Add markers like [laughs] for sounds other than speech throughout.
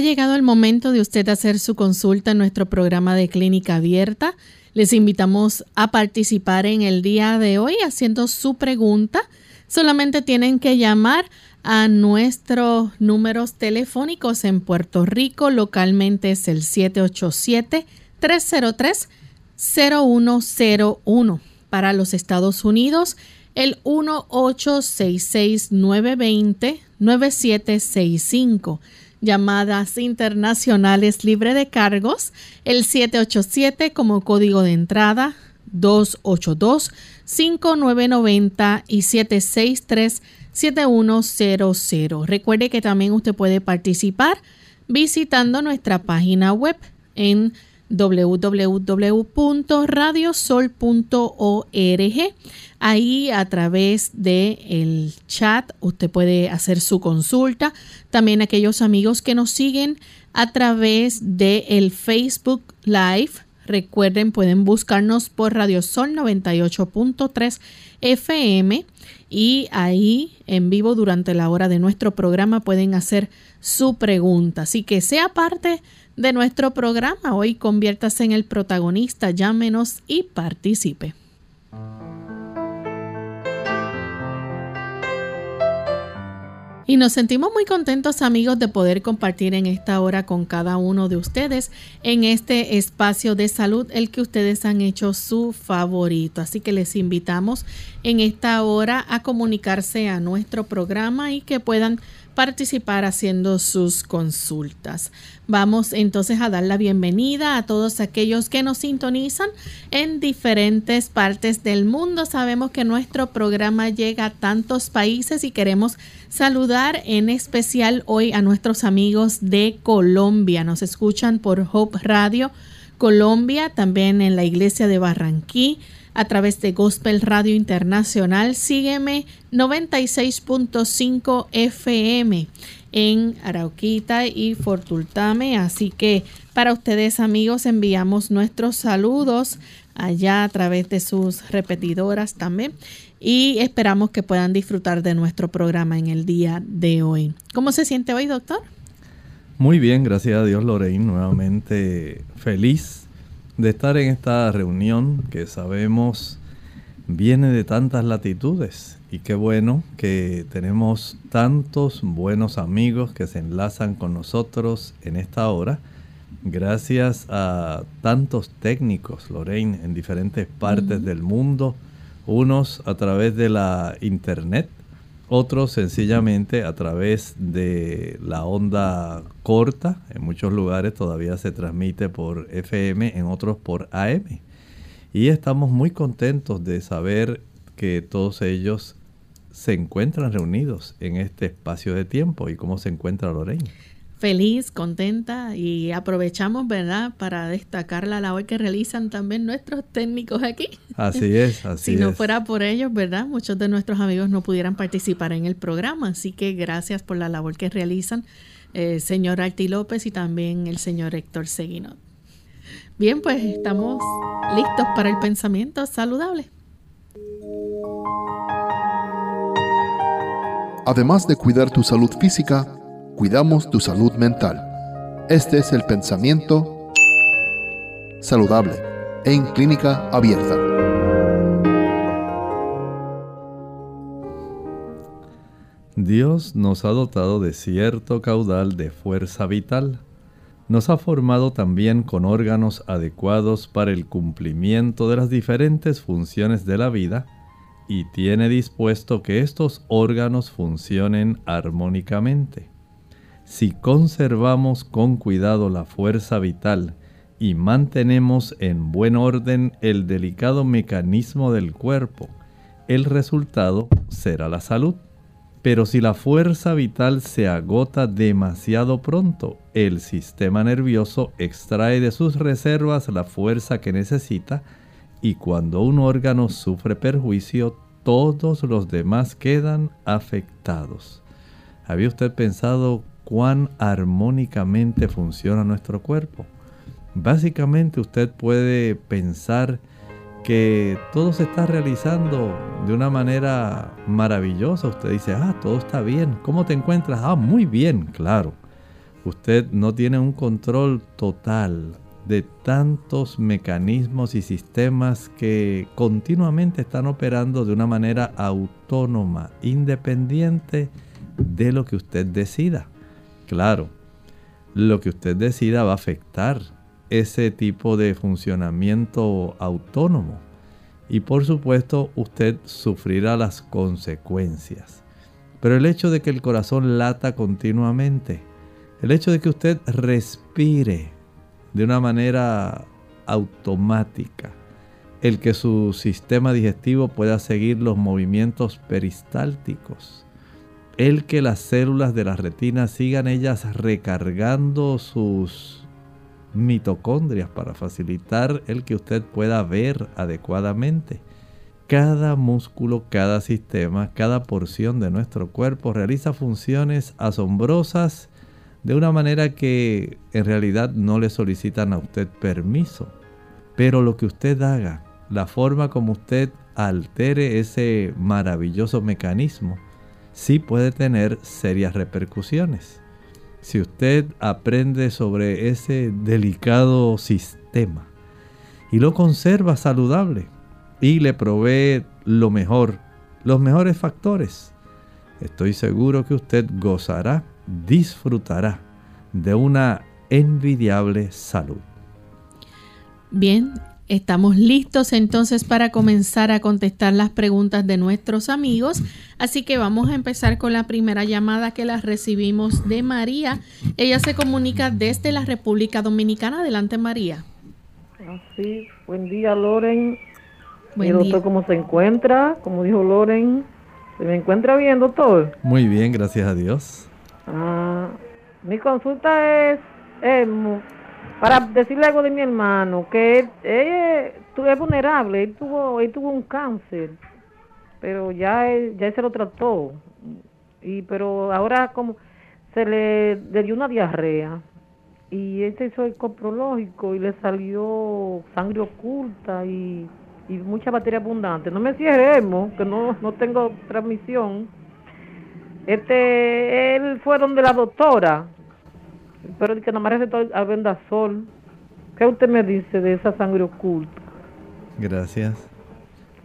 Ha llegado el momento de usted hacer su consulta en nuestro programa de clínica abierta. Les invitamos a participar en el día de hoy haciendo su pregunta. Solamente tienen que llamar a nuestros números telefónicos en Puerto Rico. Localmente es el 787-303-0101. Para los Estados Unidos, el 1866-920-9765 llamadas internacionales libre de cargos, el 787 como código de entrada, 282-5990 y 763-7100. Recuerde que también usted puede participar visitando nuestra página web en www.radiosol.org. Ahí a través del el chat usted puede hacer su consulta. También aquellos amigos que nos siguen a través del el Facebook Live. Recuerden, pueden buscarnos por Radio Sol 98.3 FM y ahí en vivo durante la hora de nuestro programa pueden hacer su pregunta. Así que sea parte de nuestro programa. Hoy conviértase en el protagonista, llámenos y participe. Y nos sentimos muy contentos amigos de poder compartir en esta hora con cada uno de ustedes en este espacio de salud, el que ustedes han hecho su favorito. Así que les invitamos en esta hora a comunicarse a nuestro programa y que puedan participar haciendo sus consultas. Vamos entonces a dar la bienvenida a todos aquellos que nos sintonizan en diferentes partes del mundo. Sabemos que nuestro programa llega a tantos países y queremos saludar en especial hoy a nuestros amigos de Colombia. Nos escuchan por Hope Radio Colombia, también en la iglesia de Barranquí a través de Gospel Radio Internacional. Sígueme 96.5 FM en Arauquita y Fortultame. Así que para ustedes amigos enviamos nuestros saludos allá a través de sus repetidoras también y esperamos que puedan disfrutar de nuestro programa en el día de hoy. ¿Cómo se siente hoy, doctor? Muy bien, gracias a Dios, Lorraine. Nuevamente feliz de estar en esta reunión que sabemos viene de tantas latitudes y qué bueno que tenemos tantos buenos amigos que se enlazan con nosotros en esta hora. Gracias a tantos técnicos, Lorraine, en diferentes partes del mundo, unos a través de la internet, otros sencillamente a través de la onda corta. En muchos lugares todavía se transmite por FM, en otros por AM. Y estamos muy contentos de saber que todos ellos se encuentran reunidos en este espacio de tiempo. ¿Y cómo se encuentra Lorraine? Feliz, contenta y aprovechamos, ¿verdad?, para destacar la labor que realizan también nuestros técnicos aquí. Así es, así es. [laughs] Si no fuera por ellos, ¿verdad?, muchos de nuestros amigos no pudieran participar en el programa. Así que gracias por la labor que realizan el eh, señor Arti López y también el señor Héctor Seguinot. Bien, pues estamos listos para el pensamiento saludable. Además de cuidar tu salud física, cuidamos tu salud mental. Este es el pensamiento saludable en clínica abierta. Dios nos ha dotado de cierto caudal de fuerza vital. Nos ha formado también con órganos adecuados para el cumplimiento de las diferentes funciones de la vida y tiene dispuesto que estos órganos funcionen armónicamente. Si conservamos con cuidado la fuerza vital y mantenemos en buen orden el delicado mecanismo del cuerpo, el resultado será la salud. Pero si la fuerza vital se agota demasiado pronto, el sistema nervioso extrae de sus reservas la fuerza que necesita y cuando un órgano sufre perjuicio, todos los demás quedan afectados. ¿Había usted pensado cuán armónicamente funciona nuestro cuerpo? Básicamente usted puede pensar que todo se está realizando de una manera maravillosa. Usted dice, ah, todo está bien. ¿Cómo te encuentras? Ah, muy bien, claro. Usted no tiene un control total de tantos mecanismos y sistemas que continuamente están operando de una manera autónoma, independiente de lo que usted decida. Claro, lo que usted decida va a afectar ese tipo de funcionamiento autónomo. Y por supuesto usted sufrirá las consecuencias. Pero el hecho de que el corazón lata continuamente, el hecho de que usted respire de una manera automática, el que su sistema digestivo pueda seguir los movimientos peristálticos, el que las células de la retina sigan ellas recargando sus mitocondrias para facilitar el que usted pueda ver adecuadamente. Cada músculo, cada sistema, cada porción de nuestro cuerpo realiza funciones asombrosas de una manera que en realidad no le solicitan a usted permiso. Pero lo que usted haga, la forma como usted altere ese maravilloso mecanismo, sí puede tener serias repercusiones si usted aprende sobre ese delicado sistema y lo conserva saludable y le provee lo mejor, los mejores factores, estoy seguro que usted gozará, disfrutará de una envidiable salud. Bien, Estamos listos entonces para comenzar a contestar las preguntas de nuestros amigos. Así que vamos a empezar con la primera llamada que la recibimos de María. Ella se comunica desde la República Dominicana. Adelante, María. Sí, buen día, Loren. Buen doctor, ¿cómo se encuentra? Como dijo Loren, ¿se me encuentra bien, doctor? Muy bien, gracias a Dios. Ah, mi consulta es, es para decirle algo de mi hermano, que él, es vulnerable, él tuvo, él tuvo un cáncer, pero ya él, ya se lo trató, y pero ahora como se le, dio una diarrea y él se hizo el coprológico y le salió sangre oculta y, y mucha batería abundante. No me cierremos, que no, no tengo transmisión. Este, él fue donde la doctora pero que nada más recetó al vendasol. ¿Qué usted me dice de esa sangre oculta? Gracias.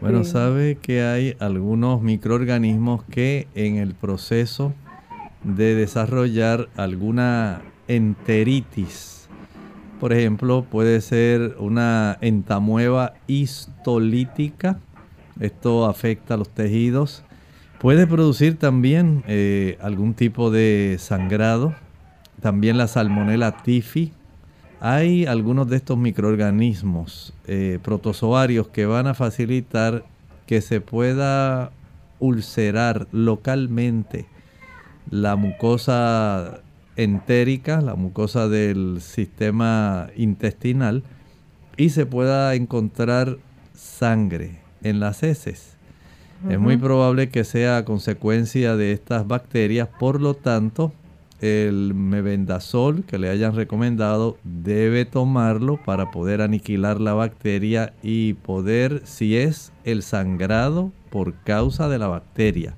Bueno, sabe que hay algunos microorganismos que en el proceso de desarrollar alguna enteritis, por ejemplo, puede ser una entamueva histolítica, esto afecta a los tejidos, puede producir también eh, algún tipo de sangrado, también la salmonella tifi. Hay algunos de estos microorganismos eh, protozoarios que van a facilitar que se pueda ulcerar localmente la mucosa entérica, la mucosa del sistema intestinal y se pueda encontrar sangre en las heces. Es muy probable que sea consecuencia de estas bacterias, por lo tanto, el mebendazol que le hayan recomendado debe tomarlo para poder aniquilar la bacteria y poder, si es el sangrado por causa de la bacteria,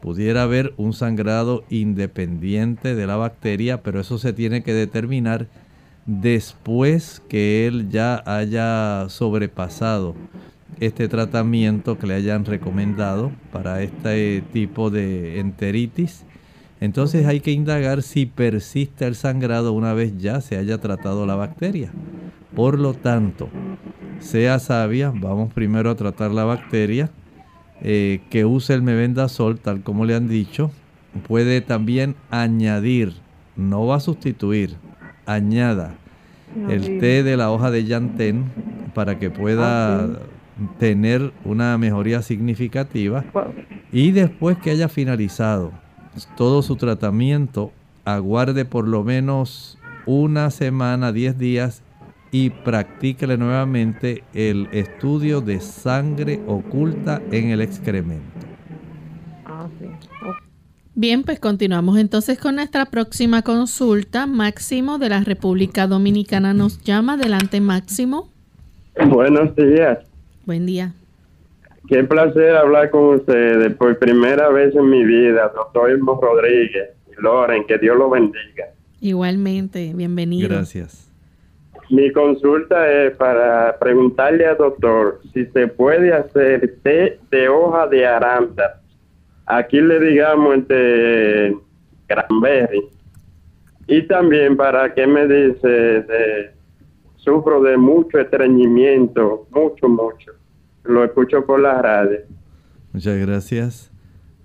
pudiera haber un sangrado independiente de la bacteria, pero eso se tiene que determinar después que él ya haya sobrepasado este tratamiento que le hayan recomendado para este tipo de enteritis entonces hay que indagar si persiste el sangrado una vez ya se haya tratado la bacteria. Por lo tanto, sea sabia, vamos primero a tratar la bacteria, eh, que use el mebendazol tal como le han dicho. Puede también añadir, no va a sustituir, añada el té de la hoja de llantén para que pueda ah, tener una mejoría significativa. Y después que haya finalizado todo su tratamiento, aguarde por lo menos una semana, 10 días y practíquele nuevamente el estudio de sangre oculta en el excremento. Ah, Bien, pues continuamos entonces con nuestra próxima consulta. Máximo de la República Dominicana nos llama. Adelante, Máximo. Buenos días. Buen día. Qué placer hablar con ustedes por primera vez en mi vida, doctor Irmo Rodríguez y Loren, que Dios lo bendiga. Igualmente, bienvenido. Gracias. Mi consulta es para preguntarle al doctor si se puede hacer té de hoja de aranda. Aquí le digamos este cranberry. Y también para qué me dice de sufro de mucho estreñimiento, mucho, mucho. Lo escucho por la radio. Muchas gracias.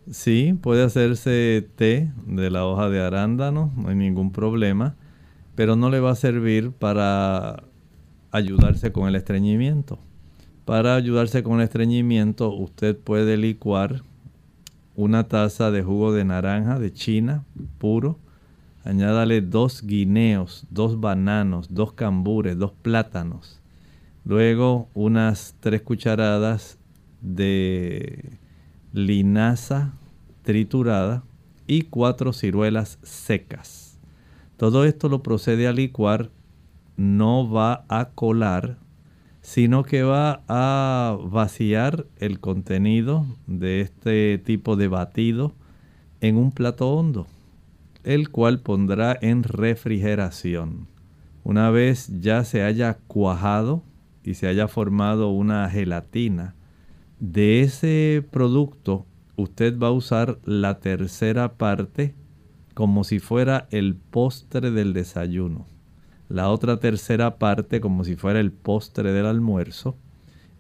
Sí, puede hacerse té de la hoja de arándano, no hay ningún problema pero no le va a servir para ayudarse con el estreñimiento. Para ayudarse con el estreñimiento, usted puede licuar una taza de jugo de naranja de China puro. Añádale dos guineos, dos bananos, dos cambures, dos plátanos. Luego unas tres cucharadas de linaza triturada y cuatro ciruelas secas. Todo esto lo procede a licuar, no va a colar, sino que va a vaciar el contenido de este tipo de batido en un plato hondo, el cual pondrá en refrigeración. Una vez ya se haya cuajado y se haya formado una gelatina, de ese producto usted va a usar la tercera parte como si fuera el postre del desayuno. La otra tercera parte como si fuera el postre del almuerzo.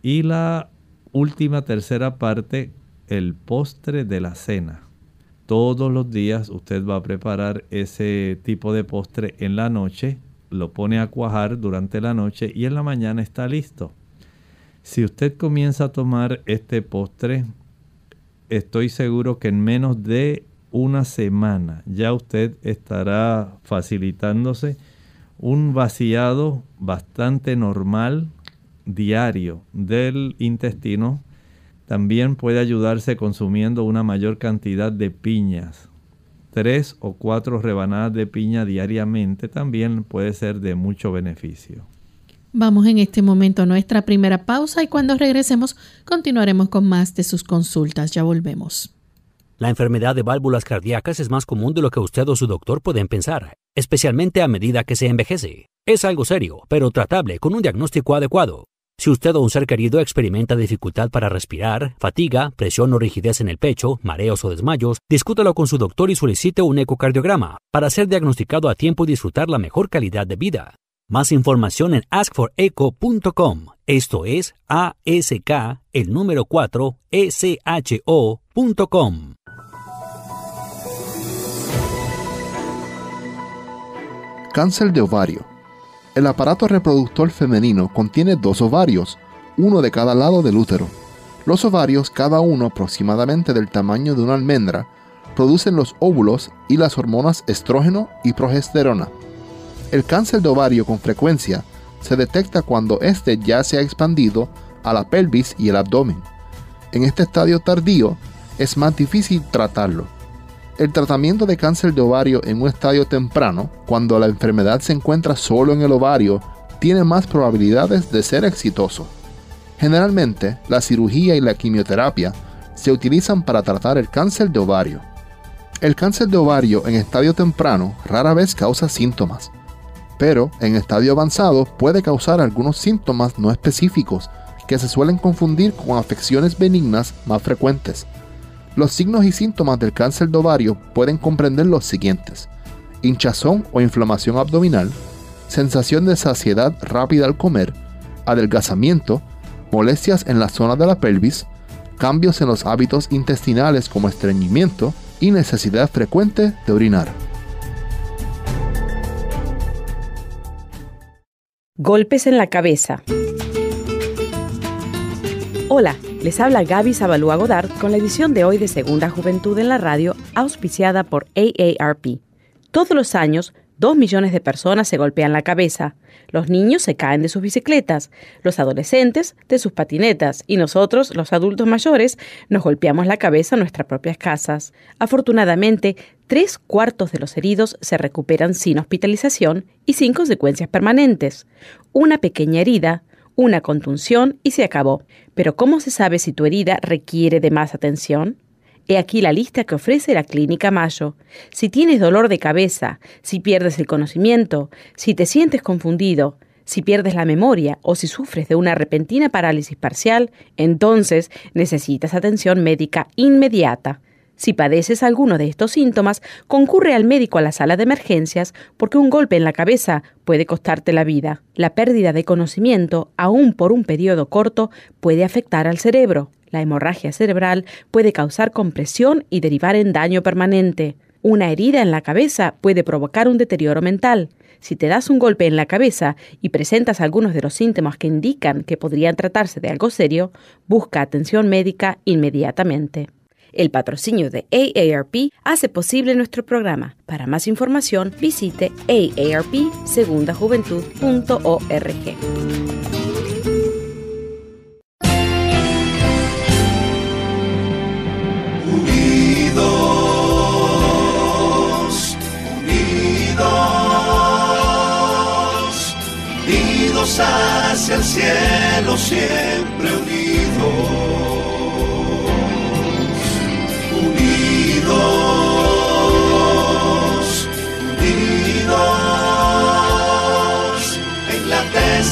Y la última tercera parte el postre de la cena. Todos los días usted va a preparar ese tipo de postre en la noche, lo pone a cuajar durante la noche y en la mañana está listo. Si usted comienza a tomar este postre, estoy seguro que en menos de una semana ya usted estará facilitándose un vaciado bastante normal diario del intestino. También puede ayudarse consumiendo una mayor cantidad de piñas. Tres o cuatro rebanadas de piña diariamente también puede ser de mucho beneficio. Vamos en este momento a nuestra primera pausa y cuando regresemos continuaremos con más de sus consultas. Ya volvemos. La enfermedad de válvulas cardíacas es más común de lo que usted o su doctor pueden pensar, especialmente a medida que se envejece. Es algo serio, pero tratable con un diagnóstico adecuado. Si usted o un ser querido experimenta dificultad para respirar, fatiga, presión o rigidez en el pecho, mareos o desmayos, discútalo con su doctor y solicite un ecocardiograma para ser diagnosticado a tiempo y disfrutar la mejor calidad de vida. Más información en askforeco.com. Esto es ASK, el número 4, SHO.com. Cáncer de ovario. El aparato reproductor femenino contiene dos ovarios, uno de cada lado del útero. Los ovarios, cada uno aproximadamente del tamaño de una almendra, producen los óvulos y las hormonas estrógeno y progesterona. El cáncer de ovario con frecuencia se detecta cuando éste ya se ha expandido a la pelvis y el abdomen. En este estadio tardío es más difícil tratarlo el tratamiento de cáncer de ovario en un estadio temprano, cuando la enfermedad se encuentra solo en el ovario, tiene más probabilidades de ser exitoso. Generalmente, la cirugía y la quimioterapia se utilizan para tratar el cáncer de ovario. El cáncer de ovario en estadio temprano rara vez causa síntomas, pero en estadio avanzado puede causar algunos síntomas no específicos que se suelen confundir con afecciones benignas más frecuentes. Los signos y síntomas del cáncer de ovario pueden comprender los siguientes. Hinchazón o inflamación abdominal, sensación de saciedad rápida al comer, adelgazamiento, molestias en la zona de la pelvis, cambios en los hábitos intestinales como estreñimiento y necesidad frecuente de orinar. Golpes en la cabeza. Hola, les habla Gaby Zabalúa Godard con la edición de hoy de Segunda Juventud en la Radio, auspiciada por AARP. Todos los años, dos millones de personas se golpean la cabeza. Los niños se caen de sus bicicletas, los adolescentes de sus patinetas y nosotros, los adultos mayores, nos golpeamos la cabeza en nuestras propias casas. Afortunadamente, tres cuartos de los heridos se recuperan sin hospitalización y sin consecuencias permanentes. Una pequeña herida una contunción y se acabó. Pero ¿cómo se sabe si tu herida requiere de más atención? He aquí la lista que ofrece la Clínica Mayo. Si tienes dolor de cabeza, si pierdes el conocimiento, si te sientes confundido, si pierdes la memoria o si sufres de una repentina parálisis parcial, entonces necesitas atención médica inmediata. Si padeces alguno de estos síntomas, concurre al médico a la sala de emergencias porque un golpe en la cabeza puede costarte la vida. La pérdida de conocimiento, aún por un periodo corto, puede afectar al cerebro. La hemorragia cerebral puede causar compresión y derivar en daño permanente. Una herida en la cabeza puede provocar un deterioro mental. Si te das un golpe en la cabeza y presentas algunos de los síntomas que indican que podrían tratarse de algo serio, busca atención médica inmediatamente. El patrocinio de AARP hace posible nuestro programa. Para más información, visite aarpsegundajuventud.org. Unidos, unidos, unidos hacia el cielo, siempre unidos.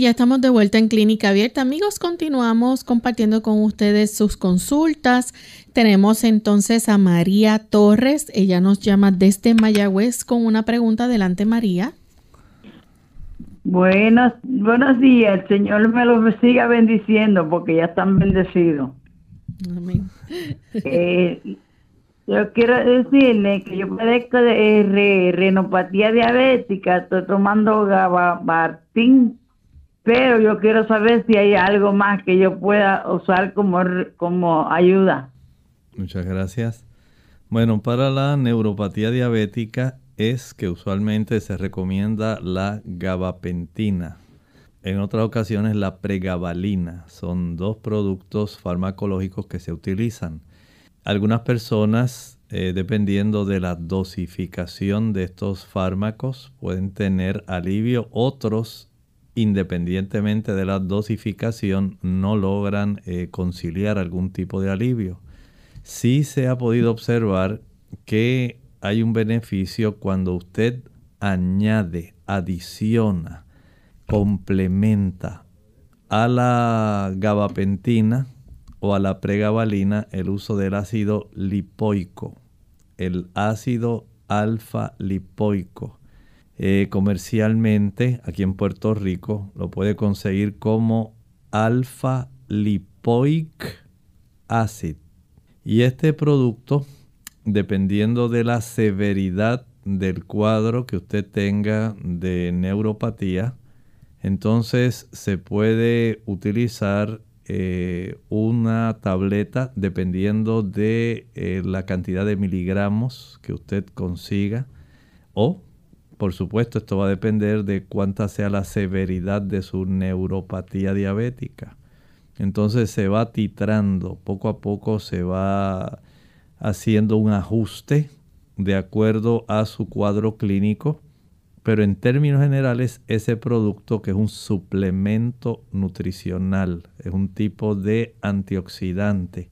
Y ya estamos de vuelta en Clínica Abierta. Amigos, continuamos compartiendo con ustedes sus consultas. Tenemos entonces a María Torres. Ella nos llama desde Mayagüez con una pregunta. Adelante, María. Buenos, buenos días. El Señor me los siga bendiciendo porque ya están bendecidos. Amén. Eh, yo quiero decirle que yo padezco de renopatía diabética. Estoy tomando gabapentin pero yo quiero saber si hay algo más que yo pueda usar como, como ayuda. Muchas gracias. Bueno, para la neuropatía diabética es que usualmente se recomienda la gabapentina. En otras ocasiones la pregabalina. Son dos productos farmacológicos que se utilizan. Algunas personas, eh, dependiendo de la dosificación de estos fármacos, pueden tener alivio. Otros independientemente de la dosificación, no logran eh, conciliar algún tipo de alivio. Sí se ha podido observar que hay un beneficio cuando usted añade, adiciona, complementa a la gabapentina o a la pregabalina el uso del ácido lipoico, el ácido alfa lipoico eh, comercialmente aquí en Puerto Rico lo puede conseguir como alfa lipoic acid. Y este producto, dependiendo de la severidad del cuadro que usted tenga de neuropatía, entonces se puede utilizar eh, una tableta dependiendo de eh, la cantidad de miligramos que usted consiga o por supuesto, esto va a depender de cuánta sea la severidad de su neuropatía diabética. Entonces se va titrando, poco a poco se va haciendo un ajuste de acuerdo a su cuadro clínico, pero en términos generales ese producto que es un suplemento nutricional, es un tipo de antioxidante,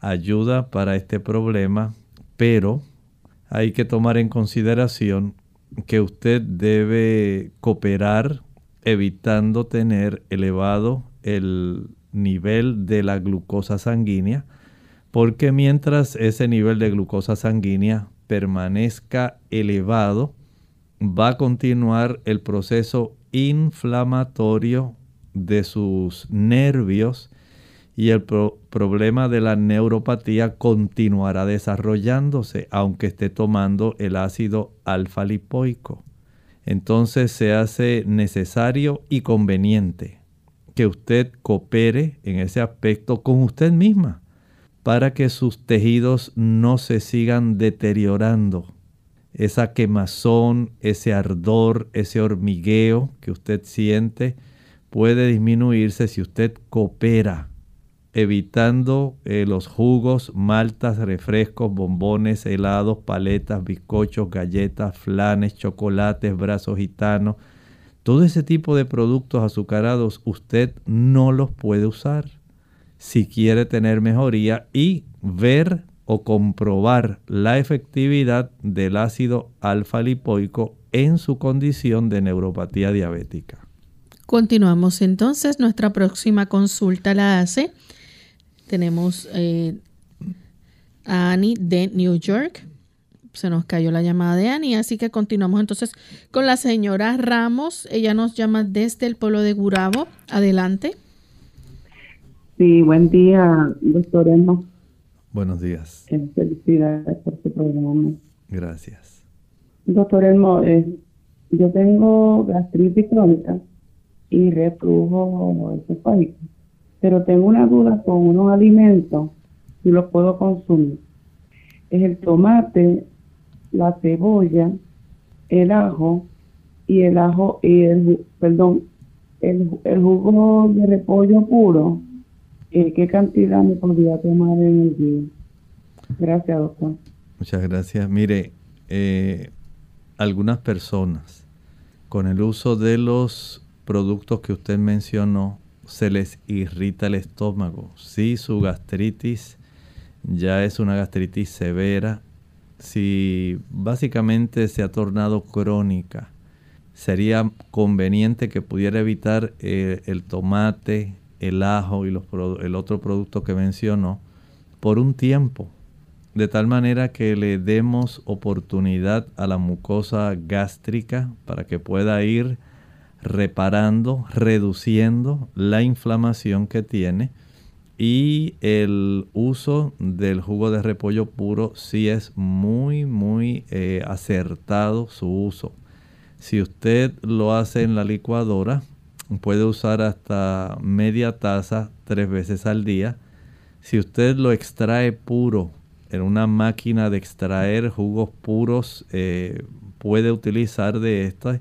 ayuda para este problema, pero hay que tomar en consideración que usted debe cooperar evitando tener elevado el nivel de la glucosa sanguínea, porque mientras ese nivel de glucosa sanguínea permanezca elevado, va a continuar el proceso inflamatorio de sus nervios y el problema de la neuropatía continuará desarrollándose aunque esté tomando el ácido alfa lipoico. Entonces se hace necesario y conveniente que usted coopere en ese aspecto con usted misma para que sus tejidos no se sigan deteriorando. Esa quemazón, ese ardor, ese hormigueo que usted siente puede disminuirse si usted coopera evitando eh, los jugos, maltas, refrescos, bombones, helados, paletas, bizcochos, galletas, flanes, chocolates, brazos gitanos. Todo ese tipo de productos azucarados usted no los puede usar si quiere tener mejoría y ver o comprobar la efectividad del ácido alfa lipoico en su condición de neuropatía diabética. Continuamos entonces, nuestra próxima consulta la hace tenemos eh, a Annie de New York. Se nos cayó la llamada de Annie, así que continuamos entonces con la señora Ramos. Ella nos llama desde el pueblo de Gurabo. Adelante. Sí, buen día, doctor Elmo. Buenos días. Eh, felicidades por su programa. Gracias. Doctor Elmo, eh, yo tengo gastritis crónica y reflujo esofágico pero tengo una duda con unos alimentos si los puedo consumir. Es el tomate, la cebolla, el ajo y el ajo y el perdón, el, jugo de repollo puro. Eh, ¿Qué cantidad me podría tomar en el día? Gracias, doctor. Muchas gracias. Mire, eh, algunas personas con el uso de los productos que usted mencionó se les irrita el estómago. Si su gastritis ya es una gastritis severa, si básicamente se ha tornado crónica, sería conveniente que pudiera evitar eh, el tomate, el ajo y los, el otro producto que mencionó por un tiempo, de tal manera que le demos oportunidad a la mucosa gástrica para que pueda ir reparando, reduciendo la inflamación que tiene. Y el uso del jugo de repollo puro sí es muy, muy eh, acertado su uso. Si usted lo hace en la licuadora, puede usar hasta media taza tres veces al día. Si usted lo extrae puro en una máquina de extraer jugos puros, eh, puede utilizar de estas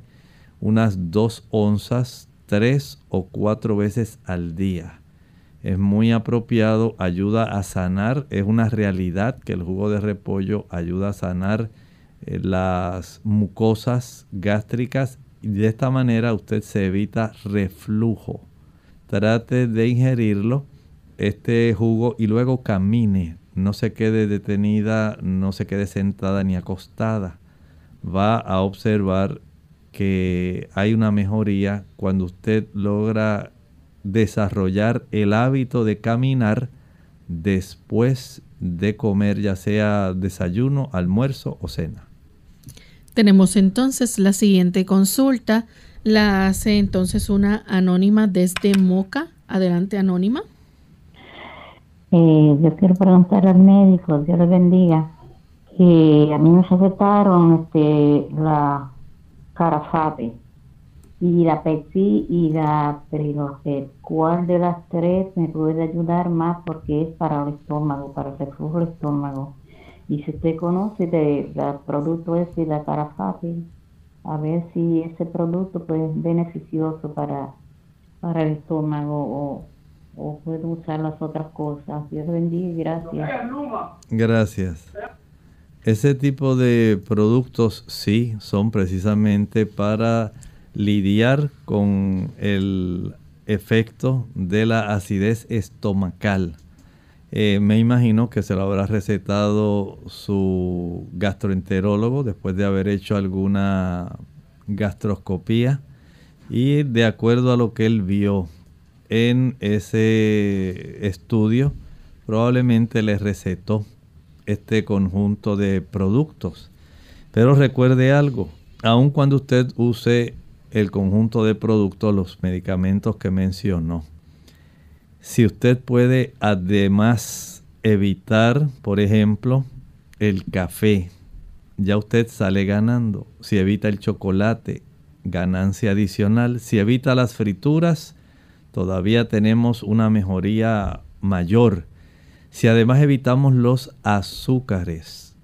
unas dos onzas tres o cuatro veces al día. Es muy apropiado, ayuda a sanar, es una realidad que el jugo de repollo ayuda a sanar eh, las mucosas gástricas y de esta manera usted se evita reflujo. Trate de ingerirlo, este jugo, y luego camine. No se quede detenida, no se quede sentada ni acostada. Va a observar que hay una mejoría cuando usted logra desarrollar el hábito de caminar después de comer, ya sea desayuno, almuerzo o cena. Tenemos entonces la siguiente consulta. La hace entonces una anónima desde Moca. Adelante, anónima. Eh, yo quiero preguntar al médico, Dios le bendiga, que a mí me recetaron este, la Carafate y la Pepsi y la Prilocet. ¿Cuál de las tres me puede ayudar más porque es para el estómago, para el reflujo del estómago? Y si usted conoce de, producto ese, la Carafate, a ver si ese producto pues, es beneficioso para, para el estómago o, o puedo usar las otras cosas. Dios bendiga y gracias. Gracias. Ese tipo de productos sí son precisamente para lidiar con el efecto de la acidez estomacal. Eh, me imagino que se lo habrá recetado su gastroenterólogo después de haber hecho alguna gastroscopía y de acuerdo a lo que él vio en ese estudio probablemente le recetó este conjunto de productos. Pero recuerde algo, aun cuando usted use el conjunto de productos, los medicamentos que mencionó, si usted puede además evitar, por ejemplo, el café, ya usted sale ganando. Si evita el chocolate, ganancia adicional. Si evita las frituras, todavía tenemos una mejoría mayor. Si además evitamos los azúcares,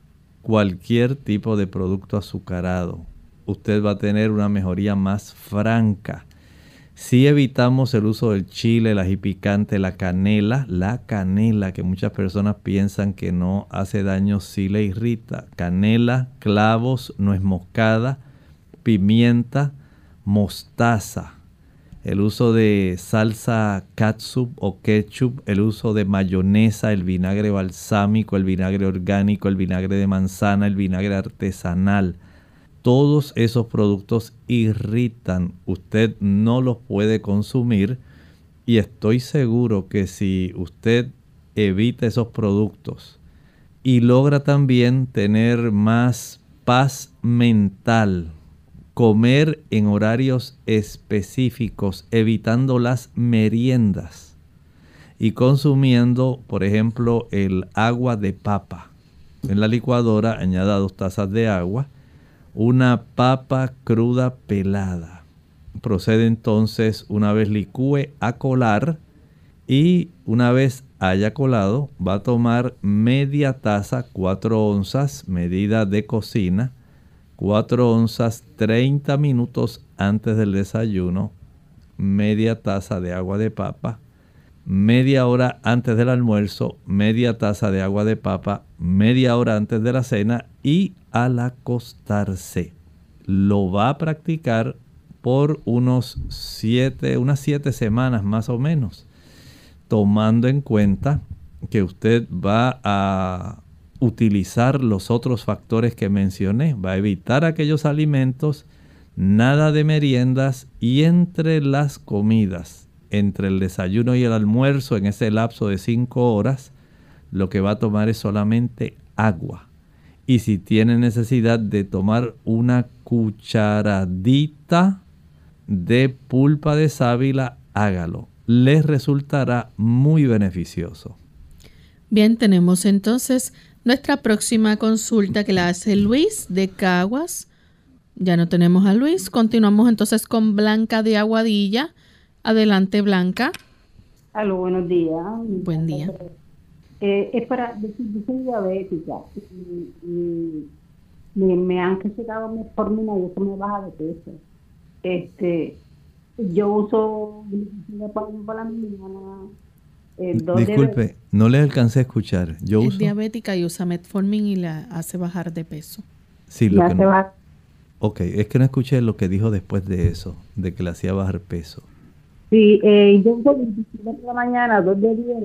cualquier tipo de producto azucarado, usted va a tener una mejoría más franca. Si evitamos el uso del chile, el ají la canela, la canela que muchas personas piensan que no hace daño, sí le irrita. Canela, clavos, nuez moscada, pimienta, mostaza. El uso de salsa catsup o ketchup, el uso de mayonesa, el vinagre balsámico, el vinagre orgánico, el vinagre de manzana, el vinagre artesanal todos esos productos irritan. Usted no los puede consumir y estoy seguro que si usted evita esos productos y logra también tener más paz mental, comer en horarios específicos, evitando las meriendas y consumiendo, por ejemplo, el agua de papa. En la licuadora añada dos tazas de agua una papa cruda pelada. Procede entonces, una vez licúe, a colar y una vez haya colado, va a tomar media taza, 4 onzas, medida de cocina, 4 onzas 30 minutos antes del desayuno, media taza de agua de papa, media hora antes del almuerzo, media taza de agua de papa, media hora antes de la cena y al acostarse. Lo va a practicar por unos siete, unas siete semanas más o menos, tomando en cuenta que usted va a utilizar los otros factores que mencioné, va a evitar aquellos alimentos, nada de meriendas y entre las comidas, entre el desayuno y el almuerzo en ese lapso de cinco horas, lo que va a tomar es solamente agua y si tiene necesidad de tomar una cucharadita de pulpa de sábila, hágalo. Les resultará muy beneficioso. Bien, tenemos entonces nuestra próxima consulta que la hace Luis de Caguas. Ya no tenemos a Luis. Continuamos entonces con Blanca de Aguadilla. Adelante, Blanca. Aló, buenos días. Buen día. Eh, es para decir, yo soy diabética y, me, han recetado metformina y eso me baja de peso. Este, yo uso por la mañana. Eh, Disculpe, no le alcancé a escuchar. Yo es diabética y usa metformin y la hace bajar de peso. Sí, lo que no, Ok, es que no escuché lo que dijo después de eso, de que le hacía bajar peso. Sí, eh, yo uso 25 de la mañana, 2 de 10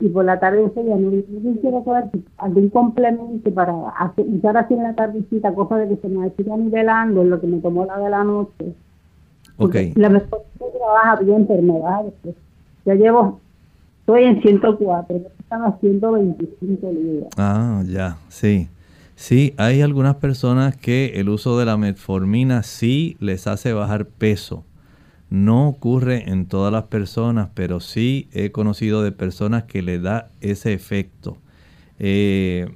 y por la tarde ese día no, quisiera saber algún complemento para hacer, usar así en la tardecita, cosa de que se me siga nivelando en lo que me tomó la de la noche. Ok. La mejor trabaja bien, pero me baja después. Ya llevo, estoy en 104, están a 125 libras. Ah, ya, sí. Sí, hay algunas personas que el uso de la metformina sí les hace bajar peso no ocurre en todas las personas, pero sí he conocido de personas que le da ese efecto. Eh,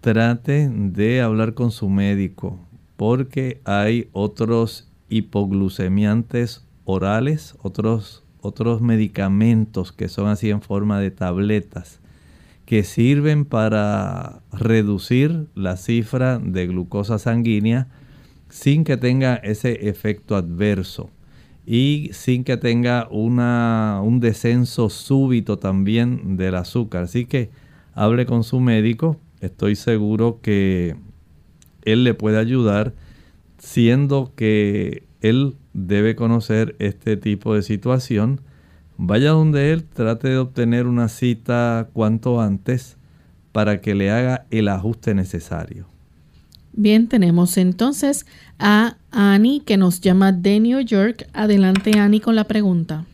trate de hablar con su médico porque hay otros hipoglucemiantes orales, otros, otros medicamentos que son así en forma de tabletas que sirven para reducir la cifra de glucosa sanguínea sin que tenga ese efecto adverso y sin que tenga una, un descenso súbito también del azúcar. Así que hable con su médico, estoy seguro que él le puede ayudar, siendo que él debe conocer este tipo de situación. Vaya donde él, trate de obtener una cita cuanto antes para que le haga el ajuste necesario. Bien, tenemos entonces a Annie que nos llama de New York. Adelante Annie con la pregunta.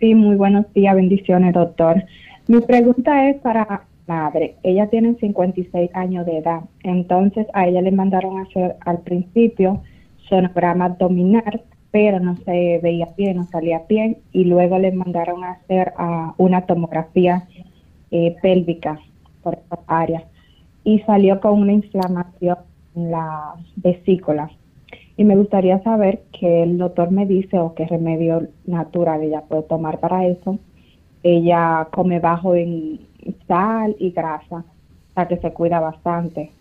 Sí, muy buenos días, bendiciones, doctor. Mi pregunta es para madre. Ella tiene 56 años de edad, entonces a ella le mandaron a hacer al principio sonograma abdominal, pero no se veía bien, no salía bien, y luego le mandaron a hacer uh, una tomografía eh, pélvica por esa área y salió con una inflamación en la vesícula. Y me gustaría saber qué el doctor me dice o qué remedio natural ella puede tomar para eso. Ella come bajo en sal y grasa, o sea que se cuida bastante.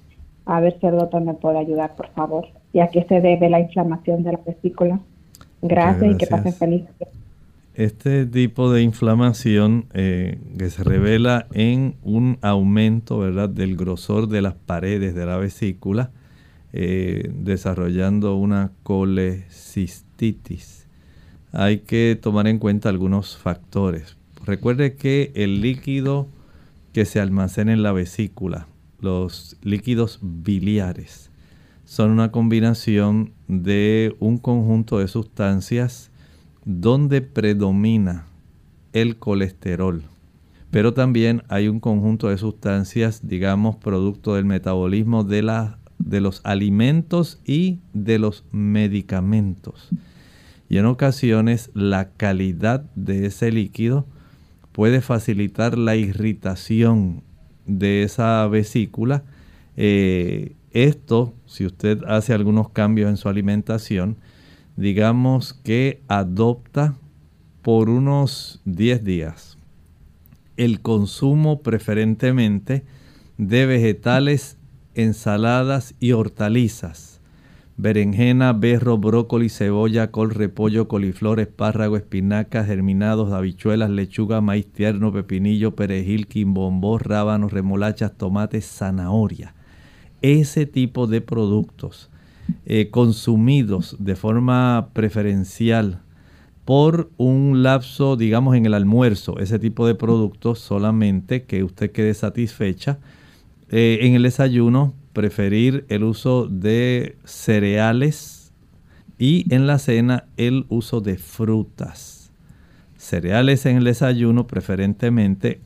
A ver si el doctor me puede ayudar, por favor. ¿Y a qué se debe la inflamación de la vesícula? Gracias, y que pasen feliz. Este tipo de inflamación eh, que se revela en un aumento ¿verdad? del grosor de las paredes de la vesícula, eh, desarrollando una colecistitis. Hay que tomar en cuenta algunos factores. Recuerde que el líquido que se almacena en la vesícula, los líquidos biliares, son una combinación de un conjunto de sustancias donde predomina el colesterol. Pero también hay un conjunto de sustancias, digamos, producto del metabolismo de, de los alimentos y de los medicamentos. Y en ocasiones la calidad de ese líquido puede facilitar la irritación de esa vesícula. Eh, esto, si usted hace algunos cambios en su alimentación, digamos que adopta por unos 10 días el consumo preferentemente de vegetales, ensaladas y hortalizas. Berenjena, berro, brócoli, cebolla, col, repollo, coliflor, espárrago, espinacas, germinados, habichuelas, lechuga, maíz tierno, pepinillo, perejil, quimbombó, rábanos, remolachas, tomates, zanahoria. Ese tipo de productos eh, consumidos de forma preferencial por un lapso, digamos, en el almuerzo, ese tipo de productos solamente que usted quede satisfecha. Eh, en el desayuno, preferir el uso de cereales y en la cena el uso de frutas. Cereales en el desayuno, preferentemente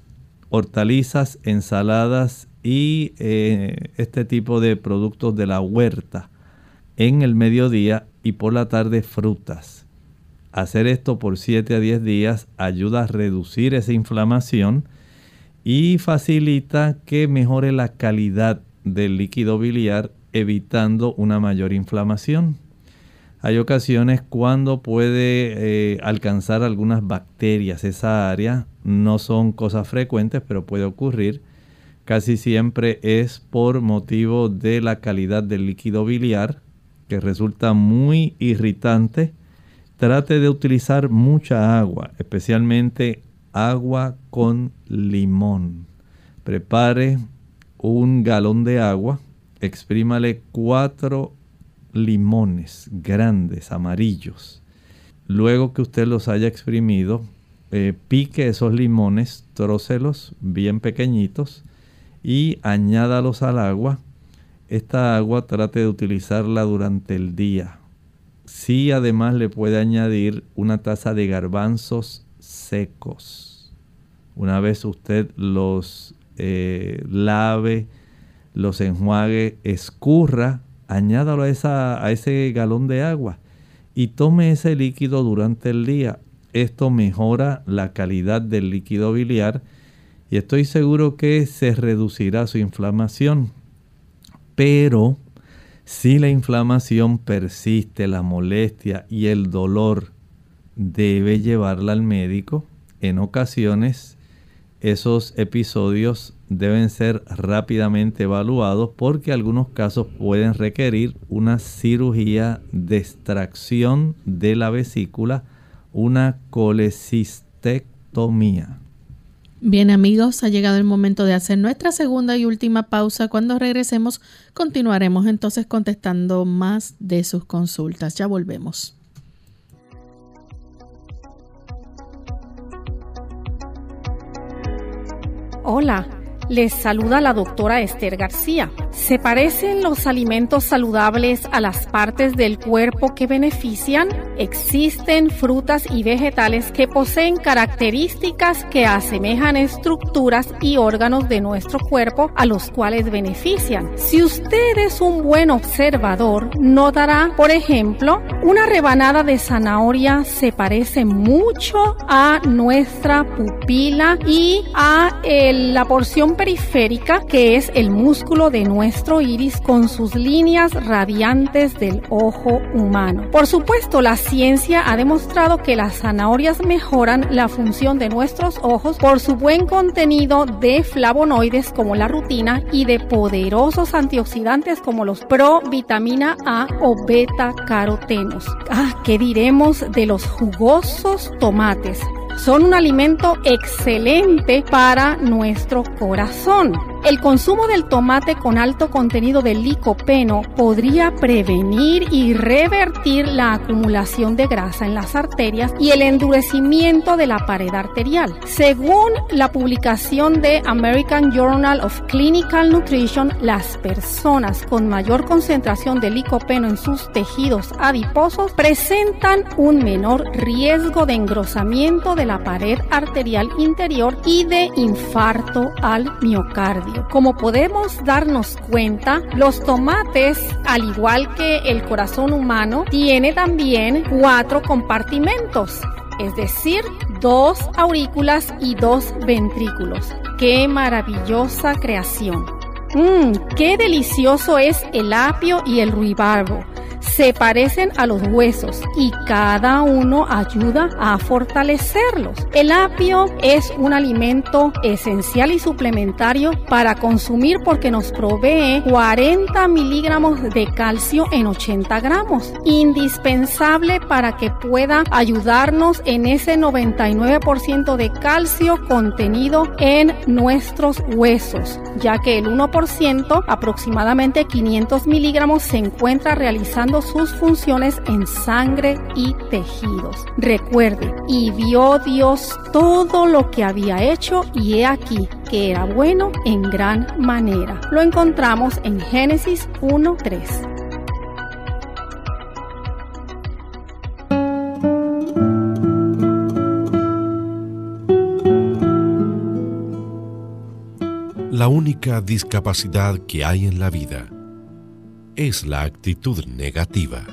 hortalizas, ensaladas y eh, este tipo de productos de la huerta en el mediodía y por la tarde frutas. Hacer esto por 7 a 10 días ayuda a reducir esa inflamación y facilita que mejore la calidad del líquido biliar evitando una mayor inflamación. Hay ocasiones cuando puede eh, alcanzar algunas bacterias esa área, no son cosas frecuentes, pero puede ocurrir. Casi siempre es por motivo de la calidad del líquido biliar que resulta muy irritante, trate de utilizar mucha agua, especialmente agua con limón. Prepare un galón de agua, exprímale cuatro limones grandes, amarillos. Luego que usted los haya exprimido, eh, pique esos limones, trócelos bien pequeñitos y añádalos al agua esta agua trate de utilizarla durante el día. Sí, además le puede añadir una taza de garbanzos secos. Una vez usted los eh, lave, los enjuague, escurra, añádalo a, esa, a ese galón de agua y tome ese líquido durante el día. Esto mejora la calidad del líquido biliar y estoy seguro que se reducirá su inflamación. Pero si la inflamación persiste, la molestia y el dolor, debe llevarla al médico. En ocasiones esos episodios deben ser rápidamente evaluados porque algunos casos pueden requerir una cirugía de extracción de la vesícula, una colecistectomía. Bien amigos, ha llegado el momento de hacer nuestra segunda y última pausa. Cuando regresemos continuaremos entonces contestando más de sus consultas. Ya volvemos. Hola, les saluda la doctora Esther García ¿Se parecen los alimentos saludables a las partes del cuerpo que benefician? Existen frutas y vegetales que poseen características que asemejan estructuras y órganos de nuestro cuerpo a los cuales benefician. Si usted es un buen observador, notará, por ejemplo, una rebanada de zanahoria se parece mucho a nuestra pupila y a la porción periférica que es el músculo de nuestro iris con sus líneas radiantes del ojo humano. Por supuesto, la ciencia ha demostrado que las zanahorias mejoran la función de nuestros ojos por su buen contenido de flavonoides como la rutina y de poderosos antioxidantes como los provitamina A o beta carotenos. Ah, ¿qué diremos de los jugosos tomates? Son un alimento excelente para nuestro corazón. El consumo del tomate con alto contenido de licopeno podría prevenir y revertir la acumulación de grasa en las arterias y el endurecimiento de la pared arterial. Según la publicación de American Journal of Clinical Nutrition, las personas con mayor concentración de licopeno en sus tejidos adiposos presentan un menor riesgo de engrosamiento de la pared arterial interior y de infarto al miocardio. Como podemos darnos cuenta, los tomates, al igual que el corazón humano, tiene también cuatro compartimentos es decir, dos aurículas y dos ventrículos. ¡Qué maravillosa creación! Mmm, qué delicioso es el apio y el ruibarbo se parecen a los huesos y cada uno ayuda a fortalecerlos. El apio es un alimento esencial y suplementario para consumir porque nos provee 40 miligramos de calcio en 80 gramos, indispensable para que pueda ayudarnos en ese 99% de calcio contenido en nuestros huesos, ya que el 1%, aproximadamente 500 miligramos, se encuentra realizando sus funciones en sangre y tejidos. Recuerde, y vio Dios todo lo que había hecho y he aquí que era bueno en gran manera. Lo encontramos en Génesis 1.3. La única discapacidad que hay en la vida es la actitud negativa.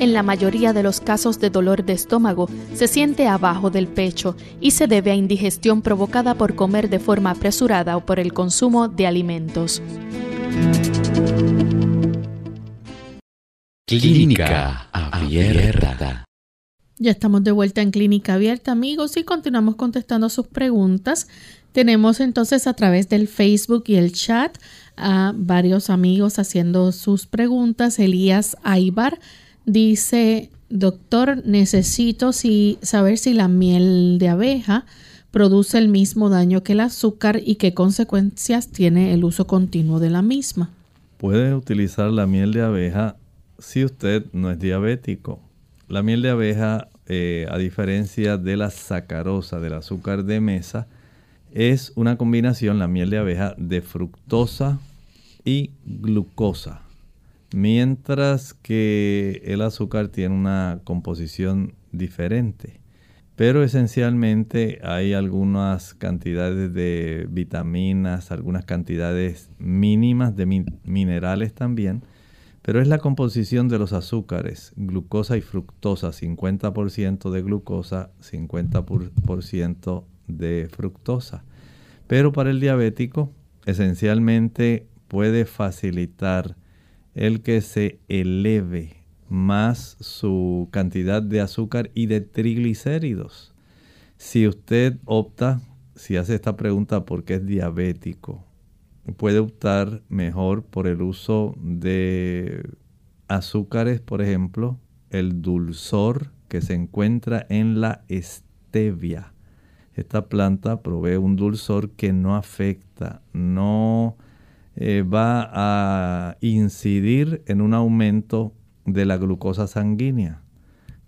En la mayoría de los casos de dolor de estómago se siente abajo del pecho y se debe a indigestión provocada por comer de forma apresurada o por el consumo de alimentos. Clínica abierta. Ya estamos de vuelta en Clínica Abierta, amigos, y continuamos contestando sus preguntas. Tenemos entonces a través del Facebook y el chat a varios amigos haciendo sus preguntas. Elías Aibar dice, doctor, necesito saber si la miel de abeja produce el mismo daño que el azúcar y qué consecuencias tiene el uso continuo de la misma. Puede utilizar la miel de abeja si usted no es diabético la miel de abeja, eh, a diferencia de la sacarosa, del azúcar de mesa, es una combinación, la miel de abeja, de fructosa y glucosa. Mientras que el azúcar tiene una composición diferente. Pero esencialmente hay algunas cantidades de vitaminas, algunas cantidades mínimas de minerales también pero es la composición de los azúcares, glucosa y fructosa, 50% de glucosa, 50% de fructosa. Pero para el diabético, esencialmente puede facilitar el que se eleve más su cantidad de azúcar y de triglicéridos. Si usted opta, si hace esta pregunta porque es diabético, puede optar mejor por el uso de azúcares, por ejemplo, el dulzor que se encuentra en la stevia. Esta planta provee un dulzor que no afecta, no eh, va a incidir en un aumento de la glucosa sanguínea.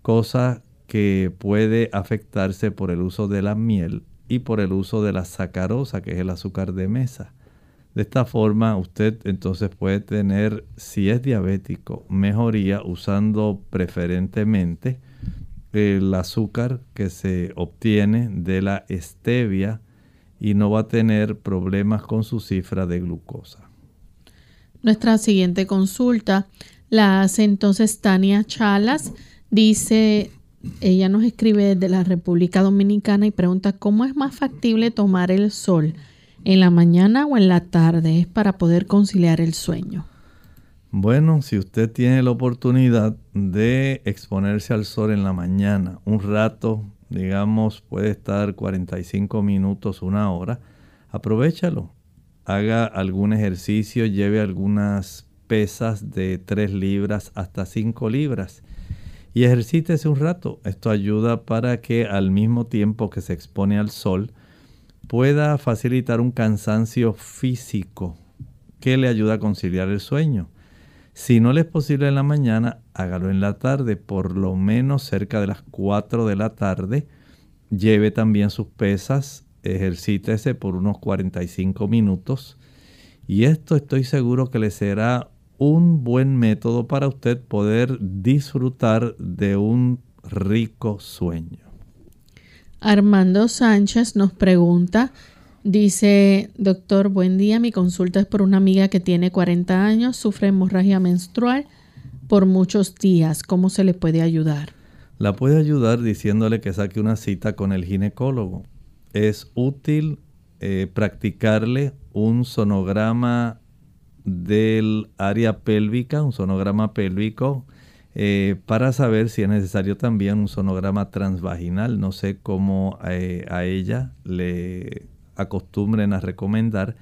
cosa que puede afectarse por el uso de la miel y por el uso de la sacarosa, que es el azúcar de mesa. De esta forma usted entonces puede tener, si es diabético, mejoría usando preferentemente el azúcar que se obtiene de la stevia y no va a tener problemas con su cifra de glucosa. Nuestra siguiente consulta la hace entonces Tania Chalas. Dice, ella nos escribe desde la República Dominicana y pregunta cómo es más factible tomar el sol, en la mañana o en la tarde, es para poder conciliar el sueño. Bueno, si usted tiene la oportunidad de exponerse al sol en la mañana, un rato, digamos, puede estar 45 minutos, una hora, aprovechalo. Haga algún ejercicio, lleve algunas pesas de 3 libras hasta 5 libras y ejercítese un rato. Esto ayuda para que al mismo tiempo que se expone al sol pueda facilitar un cansancio físico que le ayuda a conciliar el sueño. Si no le es posible en la mañana, hágalo en la tarde, por lo menos cerca de las 4 de la tarde. Lleve también sus pesas, ejercítese por unos 45 minutos. Y esto estoy seguro que le será un buen método para usted poder disfrutar de un rico sueño. Armando Sánchez nos pregunta Dice, doctor, buen día. Mi consulta es por una amiga que tiene 40 años, sufre hemorragia menstrual por muchos días. ¿Cómo se le puede ayudar? La puede ayudar diciéndole que saque una cita con el ginecólogo. Es útil eh, practicarle un sonograma del área pélvica, un sonograma pélvico, eh, para saber si es necesario también un sonograma transvaginal. No sé cómo eh, a ella le acostumbren a recomendar,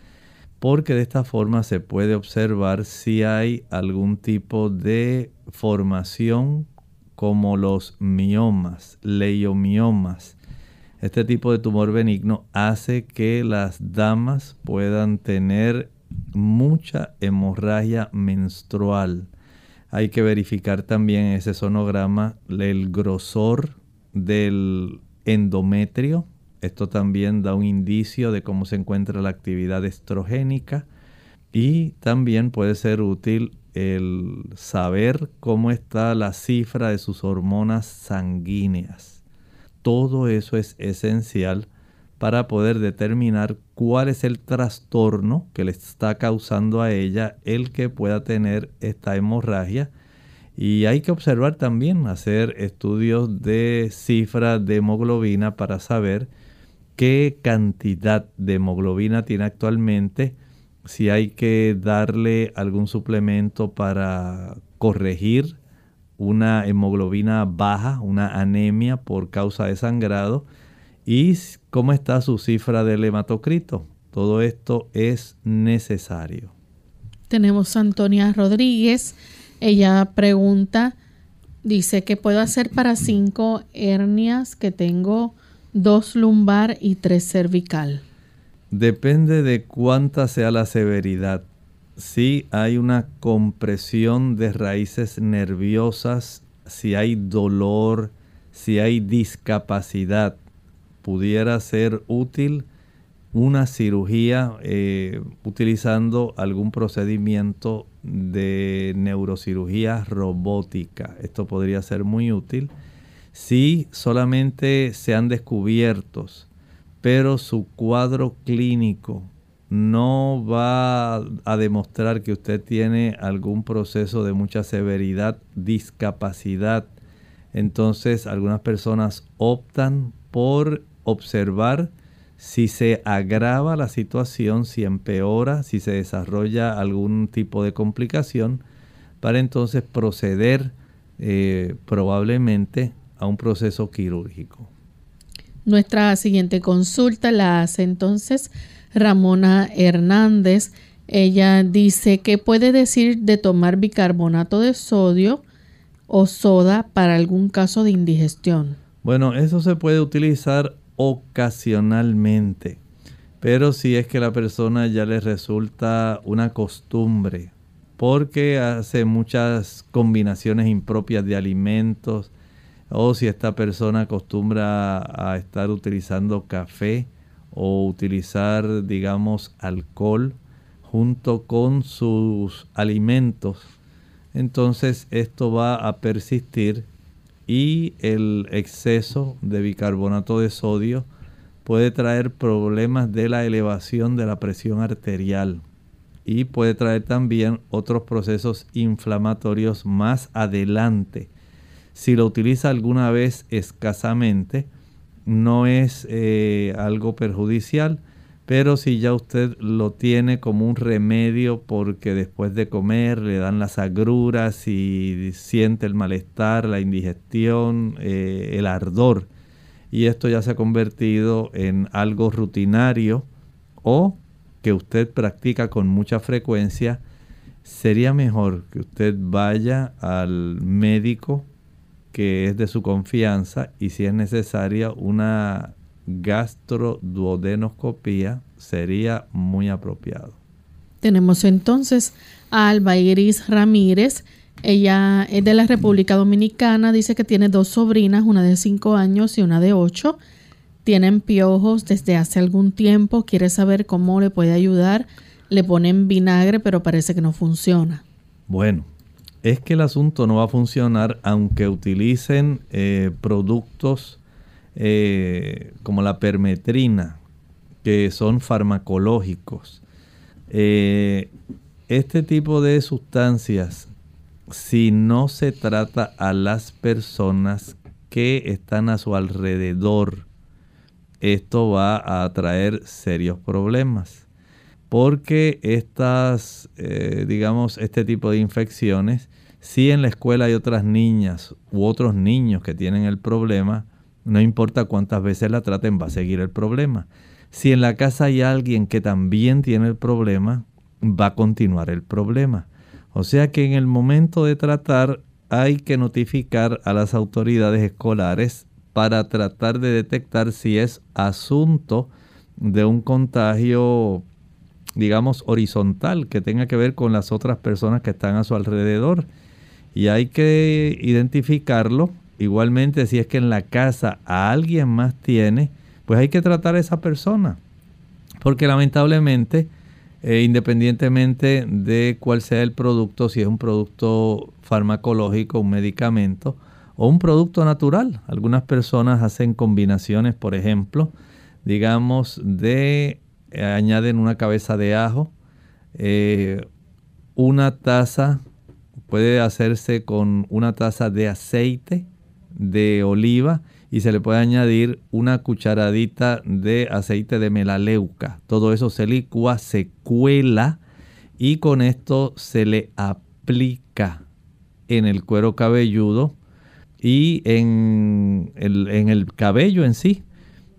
porque de esta forma se puede observar si hay algún tipo de formación como los miomas, leiomiomas. Este tipo de tumor benigno hace que las damas puedan tener mucha hemorragia menstrual. Hay que verificar también ese sonograma el grosor del endometrio, esto también da un indicio de cómo se encuentra la actividad estrogénica y también puede ser útil el saber cómo está la cifra de sus hormonas sanguíneas. Todo eso es esencial para poder determinar cuál es el trastorno que le está causando a ella el que pueda tener esta hemorragia. Y hay que observar también, hacer estudios de cifra de hemoglobina para saber qué cantidad de hemoglobina tiene actualmente, si hay que darle algún suplemento para corregir una hemoglobina baja, una anemia por causa de sangrado y cómo está su cifra del hematocrito. Todo esto es necesario. Tenemos a Antonia Rodríguez. Ella pregunta, dice, ¿qué puedo hacer para cinco hernias que tengo dos lumbar y tres cervical. Depende de cuánta sea la severidad. Si hay una compresión de raíces nerviosas, si hay dolor, si hay discapacidad, pudiera ser útil una cirugía eh, utilizando algún procedimiento de neurocirugía robótica. Esto podría ser muy útil si solamente se han descubiertos, pero su cuadro clínico no va a demostrar que usted tiene algún proceso de mucha severidad, discapacidad. Entonces algunas personas optan por observar si se agrava la situación, si empeora, si se desarrolla algún tipo de complicación, para entonces proceder eh, probablemente a un proceso quirúrgico. Nuestra siguiente consulta la hace entonces Ramona Hernández. Ella dice que puede decir de tomar bicarbonato de sodio o soda para algún caso de indigestión. Bueno, eso se puede utilizar ocasionalmente, pero si es que la persona ya le resulta una costumbre, porque hace muchas combinaciones impropias de alimentos, o si esta persona acostumbra a estar utilizando café o utilizar, digamos, alcohol junto con sus alimentos, entonces esto va a persistir y el exceso de bicarbonato de sodio puede traer problemas de la elevación de la presión arterial y puede traer también otros procesos inflamatorios más adelante. Si lo utiliza alguna vez escasamente, no es eh, algo perjudicial, pero si ya usted lo tiene como un remedio porque después de comer le dan las agruras y siente el malestar, la indigestión, eh, el ardor, y esto ya se ha convertido en algo rutinario o que usted practica con mucha frecuencia, sería mejor que usted vaya al médico que es de su confianza y si es necesaria una gastroduodenoscopía sería muy apropiado. Tenemos entonces a Alba Iris Ramírez. Ella es de la República Dominicana. Dice que tiene dos sobrinas, una de 5 años y una de 8. Tienen piojos desde hace algún tiempo. Quiere saber cómo le puede ayudar. Le ponen vinagre, pero parece que no funciona. Bueno, es que el asunto no va a funcionar aunque utilicen eh, productos eh, como la permetrina, que son farmacológicos. Eh, este tipo de sustancias, si no se trata a las personas que están a su alrededor, esto va a traer serios problemas. Porque estas, eh, digamos, este tipo de infecciones, si en la escuela hay otras niñas u otros niños que tienen el problema, no importa cuántas veces la traten, va a seguir el problema. Si en la casa hay alguien que también tiene el problema, va a continuar el problema. O sea que en el momento de tratar hay que notificar a las autoridades escolares para tratar de detectar si es asunto de un contagio, digamos, horizontal, que tenga que ver con las otras personas que están a su alrededor. Y hay que identificarlo Igualmente, si es que en la casa a alguien más tiene, pues hay que tratar a esa persona. Porque lamentablemente, eh, independientemente de cuál sea el producto, si es un producto farmacológico, un medicamento o un producto natural, algunas personas hacen combinaciones, por ejemplo, digamos, de eh, añaden una cabeza de ajo, eh, una taza, puede hacerse con una taza de aceite, de oliva y se le puede añadir una cucharadita de aceite de melaleuca. Todo eso se licúa, se cuela y con esto se le aplica en el cuero cabelludo y en el, en el cabello en sí,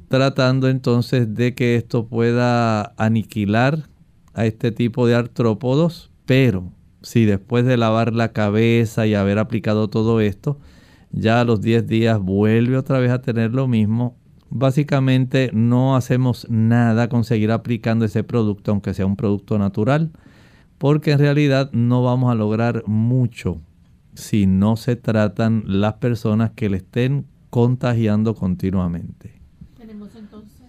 tratando entonces de que esto pueda aniquilar a este tipo de artrópodos, pero si después de lavar la cabeza y haber aplicado todo esto, ya a los 10 días vuelve otra vez a tener lo mismo. Básicamente no hacemos nada con seguir aplicando ese producto, aunque sea un producto natural, porque en realidad no vamos a lograr mucho si no se tratan las personas que le estén contagiando continuamente. Tenemos entonces,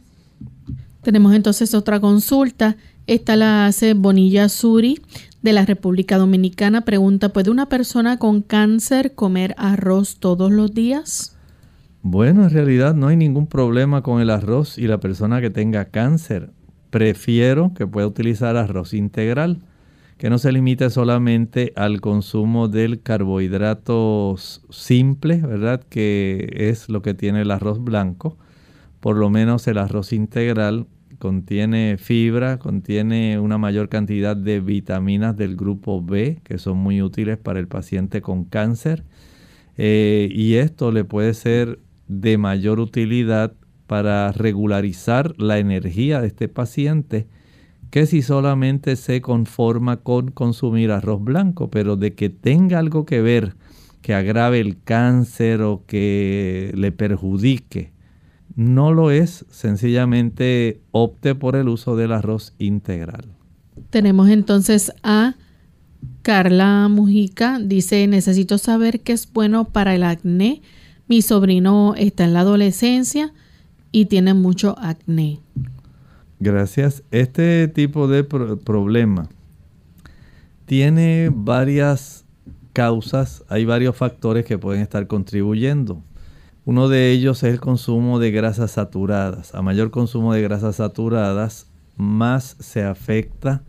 Tenemos entonces otra consulta. Esta la hace Bonilla Suri de la República Dominicana pregunta, ¿puede una persona con cáncer comer arroz todos los días? Bueno, en realidad no hay ningún problema con el arroz y la persona que tenga cáncer. Prefiero que pueda utilizar arroz integral, que no se limite solamente al consumo del carbohidrato simple, ¿verdad? Que es lo que tiene el arroz blanco. Por lo menos el arroz integral contiene fibra, contiene una mayor cantidad de vitaminas del grupo B que son muy útiles para el paciente con cáncer. Eh, y esto le puede ser de mayor utilidad para regularizar la energía de este paciente que si solamente se conforma con consumir arroz blanco, pero de que tenga algo que ver, que agrave el cáncer o que le perjudique no lo es, sencillamente opte por el uso del arroz integral. Tenemos entonces a Carla Mujica, dice, necesito saber qué es bueno para el acné. mi sobrino está en la adolescencia y tiene mucho acné. Gracias. Este tipo de problema tiene varias causas, hay varios factores que pueden estar contribuyendo. Uno de ellos es el consumo de grasas saturadas. A mayor consumo de grasas saturadas, más se afecta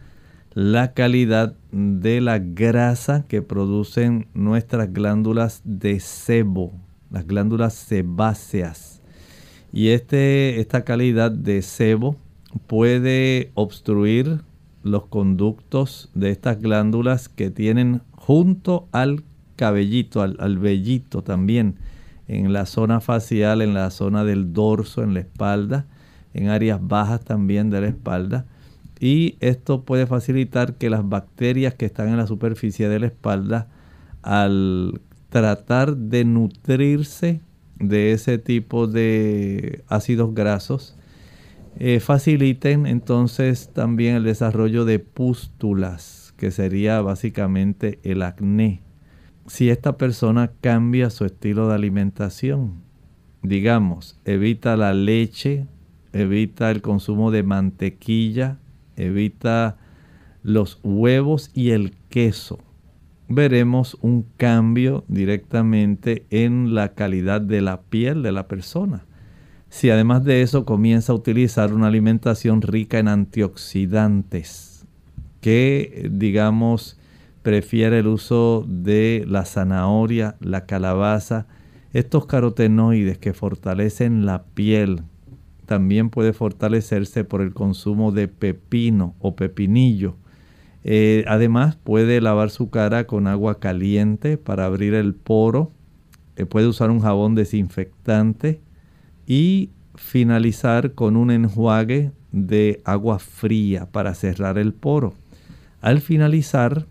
la calidad de la grasa que producen nuestras glándulas de sebo, las glándulas sebáceas. Y este, esta calidad de sebo puede obstruir los conductos de estas glándulas que tienen junto al cabellito, al, al vellito también, en la zona facial, en la zona del dorso, en la espalda, en áreas bajas también de la espalda. Y esto puede facilitar que las bacterias que están en la superficie de la espalda, al tratar de nutrirse de ese tipo de ácidos grasos, eh, faciliten entonces también el desarrollo de pústulas, que sería básicamente el acné. Si esta persona cambia su estilo de alimentación, digamos, evita la leche, evita el consumo de mantequilla, evita los huevos y el queso, veremos un cambio directamente en la calidad de la piel de la persona. Si además de eso comienza a utilizar una alimentación rica en antioxidantes, que digamos prefiere el uso de la zanahoria, la calabaza, estos carotenoides que fortalecen la piel, también puede fortalecerse por el consumo de pepino o pepinillo. Eh, además puede lavar su cara con agua caliente para abrir el poro. Eh, puede usar un jabón desinfectante y finalizar con un enjuague de agua fría para cerrar el poro. Al finalizar,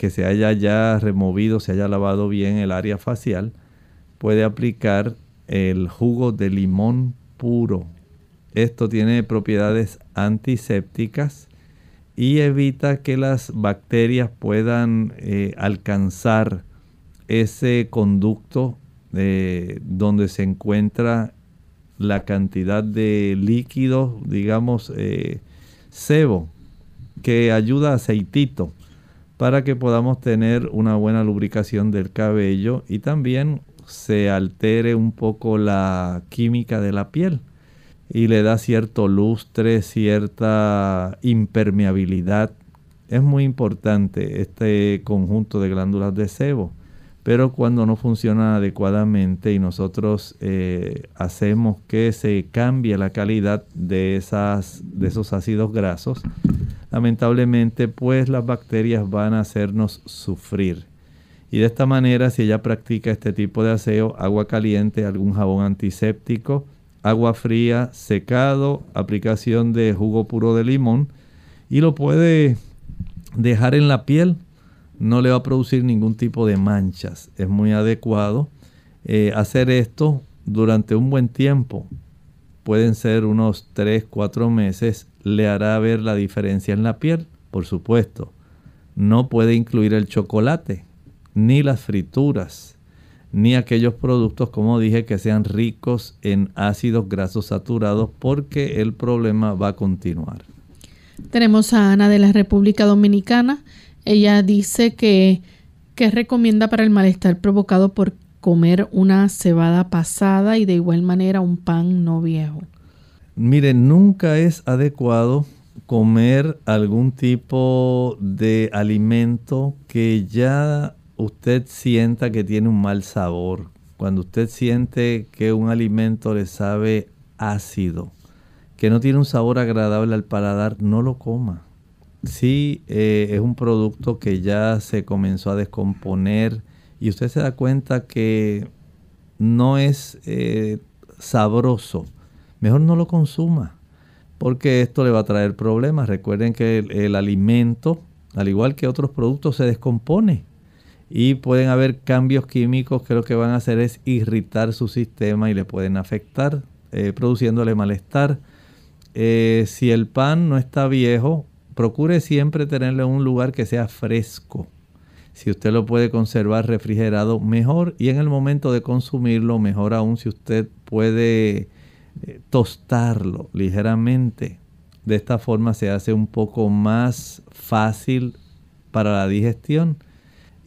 que se haya ya removido, se haya lavado bien el área facial, puede aplicar el jugo de limón puro. Esto tiene propiedades antisépticas y evita que las bacterias puedan eh, alcanzar ese conducto eh, donde se encuentra la cantidad de líquido, digamos, eh, sebo, que ayuda a aceitito para que podamos tener una buena lubricación del cabello y también se altere un poco la química de la piel y le da cierto lustre, cierta impermeabilidad. Es muy importante este conjunto de glándulas de sebo pero cuando no funciona adecuadamente y nosotros eh, hacemos que se cambie la calidad de, esas, de esos ácidos grasos, lamentablemente pues las bacterias van a hacernos sufrir. Y de esta manera, si ella practica este tipo de aseo, agua caliente, algún jabón antiséptico, agua fría, secado, aplicación de jugo puro de limón y lo puede dejar en la piel no le va a producir ningún tipo de manchas. Es muy adecuado eh, hacer esto durante un buen tiempo. Pueden ser unos 3, 4 meses. Le hará ver la diferencia en la piel, por supuesto. No puede incluir el chocolate, ni las frituras, ni aquellos productos, como dije, que sean ricos en ácidos grasos saturados, porque el problema va a continuar. Tenemos a Ana de la República Dominicana. Ella dice que, que recomienda para el malestar provocado por comer una cebada pasada y de igual manera un pan no viejo. Miren, nunca es adecuado comer algún tipo de alimento que ya usted sienta que tiene un mal sabor. Cuando usted siente que un alimento le sabe ácido, que no tiene un sabor agradable al paladar, no lo coma sí eh, es un producto que ya se comenzó a descomponer y usted se da cuenta que no es eh, sabroso, mejor no lo consuma porque esto le va a traer problemas. Recuerden que el, alimento, al igual que otros productos, se descompone y pueden haber cambios químicos que lo que van a hacer es irritar su sistema y le pueden afectar, eh, produciéndole malestar. si el pan no está viejo, procure siempre tenerlo en un lugar que sea fresco. Si usted lo puede conservar refrigerado, mejor. Y en el momento de consumirlo, mejor aún si usted puede eh, tostarlo ligeramente. De esta forma se hace un poco más fácil para la digestión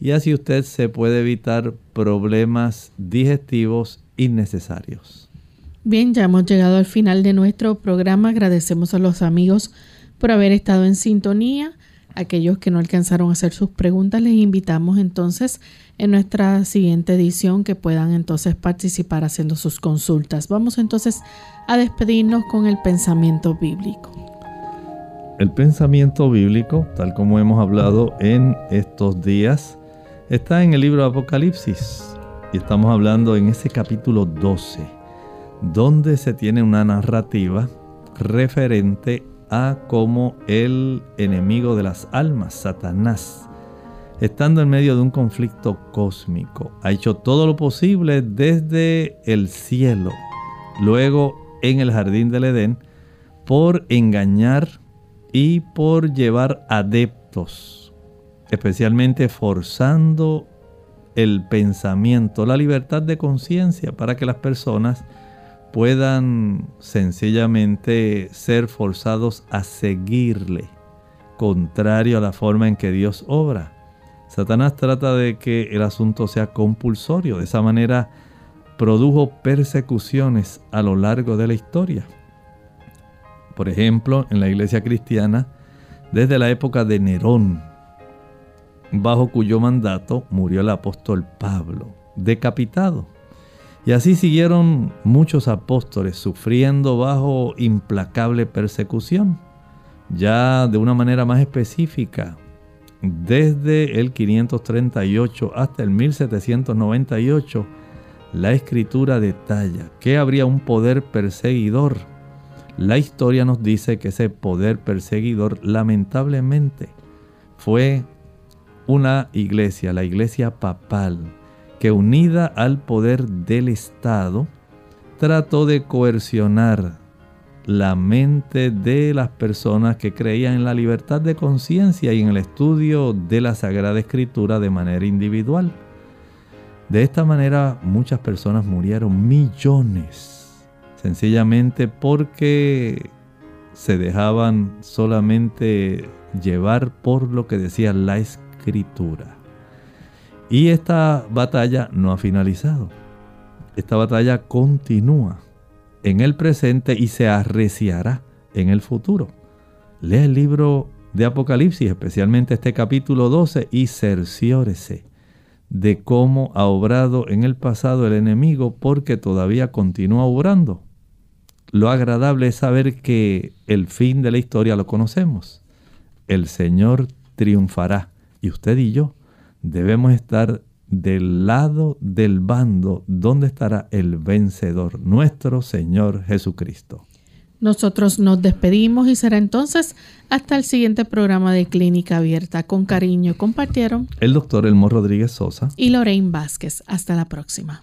y así usted se puede evitar problemas digestivos innecesarios. Bien, ya hemos llegado al final de nuestro programa. Agradecemos a los amigos por haber estado en sintonía. Aquellos que no alcanzaron a hacer sus preguntas, les invitamos entonces en nuestra siguiente edición que puedan entonces participar haciendo sus consultas. Vamos entonces a despedirnos con el pensamiento bíblico. El pensamiento bíblico, tal como hemos hablado en estos días, está en el libro de Apocalipsis y estamos hablando en ese capítulo 12, donde se tiene una narrativa referente a cómo el enemigo de las almas, Satanás, estando en medio de un conflicto cósmico, ha hecho todo lo posible desde el cielo, luego en el jardín del Edén, por engañar y por llevar adeptos, especialmente forzando el pensamiento, la libertad de conciencia para que las personas puedan sencillamente ser forzados a seguirle, contrario a la forma en que Dios obra. Satanás trata de que el asunto sea compulsorio, de esa manera produjo persecuciones a lo largo de la historia. Por ejemplo, en la iglesia cristiana, desde la época de Nerón, bajo cuyo mandato murió el apóstol Pablo, decapitado. Y así siguieron muchos apóstoles sufriendo bajo implacable persecución. Ya de una manera más específica, desde el 538 hasta el 1798, la escritura detalla que habría un poder perseguidor la historia nos dice que ese poder perseguidor lamentablemente fue una iglesia, la iglesia papal, que unida al poder del Estado, trató de coercionar la mente de las personas que creían en la libertad de conciencia y en el estudio de la Sagrada Escritura de manera individual. De esta manera muchas personas murieron, millones sencillamente porque se dejaban solamente llevar por lo que decía la escritura. Y esta batalla no ha finalizado. Esta batalla continúa en el presente y se arreciará en el futuro. Lea el libro de Apocalipsis, especialmente este capítulo 12, y cerciórese de cómo ha obrado en el pasado el enemigo porque todavía continúa obrando. Lo agradable es saber que el fin de la historia lo conocemos. El Señor triunfará y usted y yo debemos estar del lado del bando donde estará el vencedor, nuestro Señor Jesucristo. Nosotros nos despedimos y será entonces hasta el siguiente programa de Clínica Abierta. Con cariño compartieron el doctor Elmo Rodríguez Sosa y Lorraine Vázquez. Hasta la próxima.